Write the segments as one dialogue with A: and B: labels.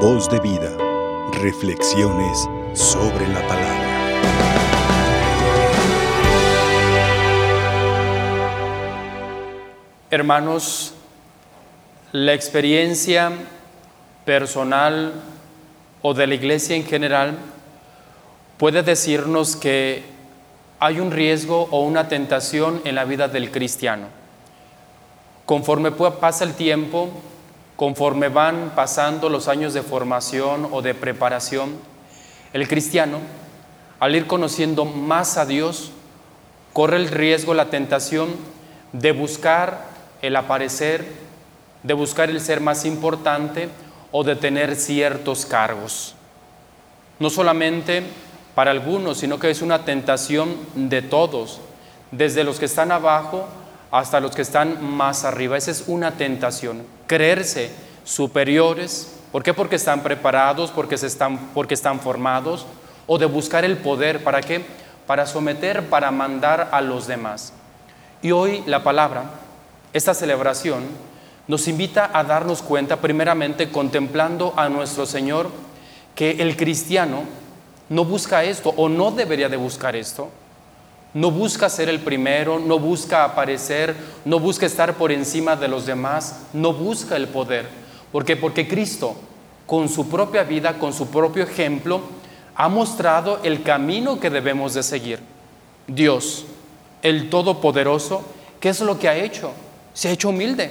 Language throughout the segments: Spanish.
A: Voz de vida. Reflexiones sobre la palabra.
B: Hermanos, la experiencia personal o de la iglesia en general puede decirnos que hay un riesgo o una tentación en la vida del cristiano. Conforme pasa el tiempo, conforme van pasando los años de formación o de preparación, el cristiano, al ir conociendo más a Dios, corre el riesgo, la tentación de buscar el aparecer, de buscar el ser más importante o de tener ciertos cargos. No solamente para algunos, sino que es una tentación de todos, desde los que están abajo hasta los que están más arriba. Esa es una tentación, creerse superiores. ¿Por qué? Porque están preparados, porque, se están, porque están formados, o de buscar el poder. ¿Para qué? Para someter, para mandar a los demás. Y hoy la palabra, esta celebración, nos invita a darnos cuenta, primeramente contemplando a nuestro Señor, que el cristiano no busca esto o no debería de buscar esto no busca ser el primero, no busca aparecer, no busca estar por encima de los demás, no busca el poder. ¿Por qué? Porque Cristo, con su propia vida, con su propio ejemplo, ha mostrado el camino que debemos de seguir. Dios, el Todopoderoso, ¿qué es lo que ha hecho? Se ha hecho humilde,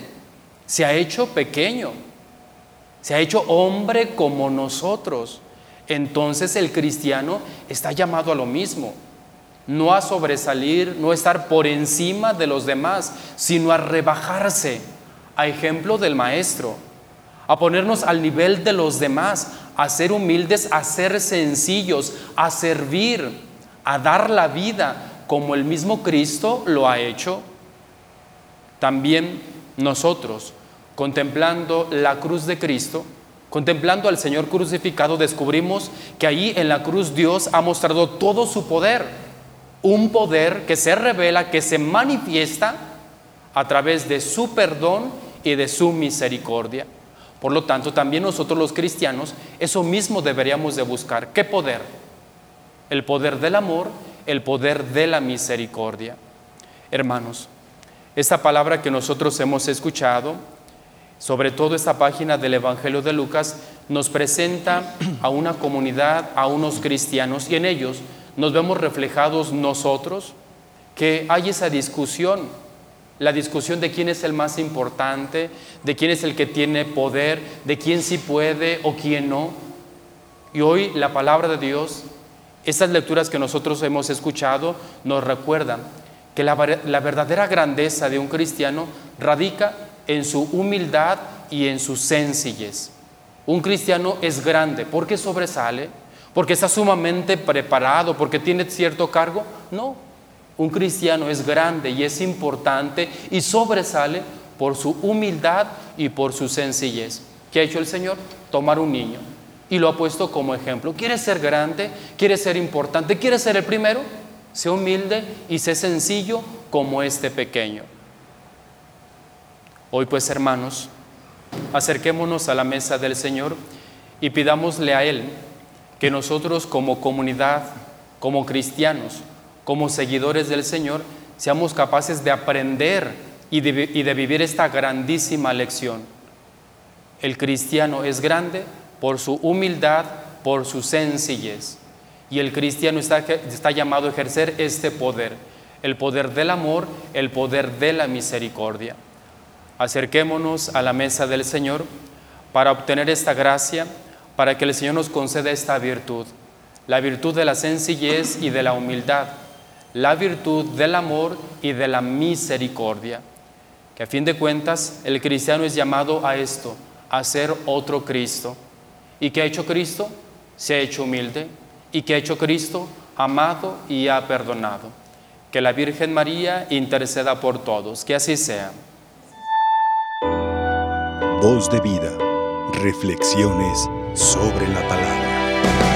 B: se ha hecho pequeño, se ha hecho hombre como nosotros. Entonces el cristiano está llamado a lo mismo no a sobresalir, no a estar por encima de los demás, sino a rebajarse, a ejemplo del Maestro, a ponernos al nivel de los demás, a ser humildes, a ser sencillos, a servir, a dar la vida como el mismo Cristo lo ha hecho. También nosotros, contemplando la cruz de Cristo, contemplando al Señor crucificado, descubrimos que ahí en la cruz Dios ha mostrado todo su poder un poder que se revela, que se manifiesta a través de su perdón y de su misericordia. Por lo tanto, también nosotros los cristianos, eso mismo deberíamos de buscar. ¿Qué poder? El poder del amor, el poder de la misericordia. Hermanos, esta palabra que nosotros hemos escuchado, sobre todo esta página del Evangelio de Lucas, nos presenta a una comunidad, a unos cristianos, y en ellos nos vemos reflejados nosotros, que hay esa discusión, la discusión de quién es el más importante, de quién es el que tiene poder, de quién sí puede o quién no. Y hoy la palabra de Dios, estas lecturas que nosotros hemos escuchado, nos recuerdan que la, la verdadera grandeza de un cristiano radica en su humildad y en su sencillez. Un cristiano es grande porque sobresale, porque está sumamente preparado, porque tiene cierto cargo. No, un cristiano es grande y es importante y sobresale por su humildad y por su sencillez. ¿Qué ha hecho el Señor? Tomar un niño y lo ha puesto como ejemplo. ¿Quiere ser grande? ¿Quiere ser importante? ¿Quiere ser el primero? Sé humilde y sé sencillo como este pequeño. Hoy pues hermanos, acerquémonos a la mesa del Señor y pidámosle a Él que nosotros como comunidad, como cristianos, como seguidores del Señor, seamos capaces de aprender y de, vivir esta grandísima lección. El cristiano es grande por su humildad, por su sencillez. Y el cristiano está, llamado a ejercer este poder, el poder del amor, el poder de la misericordia. Acerquémonos a la mesa del Señor para obtener esta gracia para que el Señor nos conceda esta virtud, la virtud de la sencillez y de la humildad, la virtud del amor y de la misericordia. Que a fin de cuentas el cristiano es llamado a esto, a ser otro Cristo. ¿Y qué ha hecho Cristo? Se ha hecho humilde. ¿Y qué ha hecho Cristo? Amado y ha perdonado. Que la Virgen María interceda por todos. Que así sea.
A: Voz de vida. Reflexiones sobre la palabra.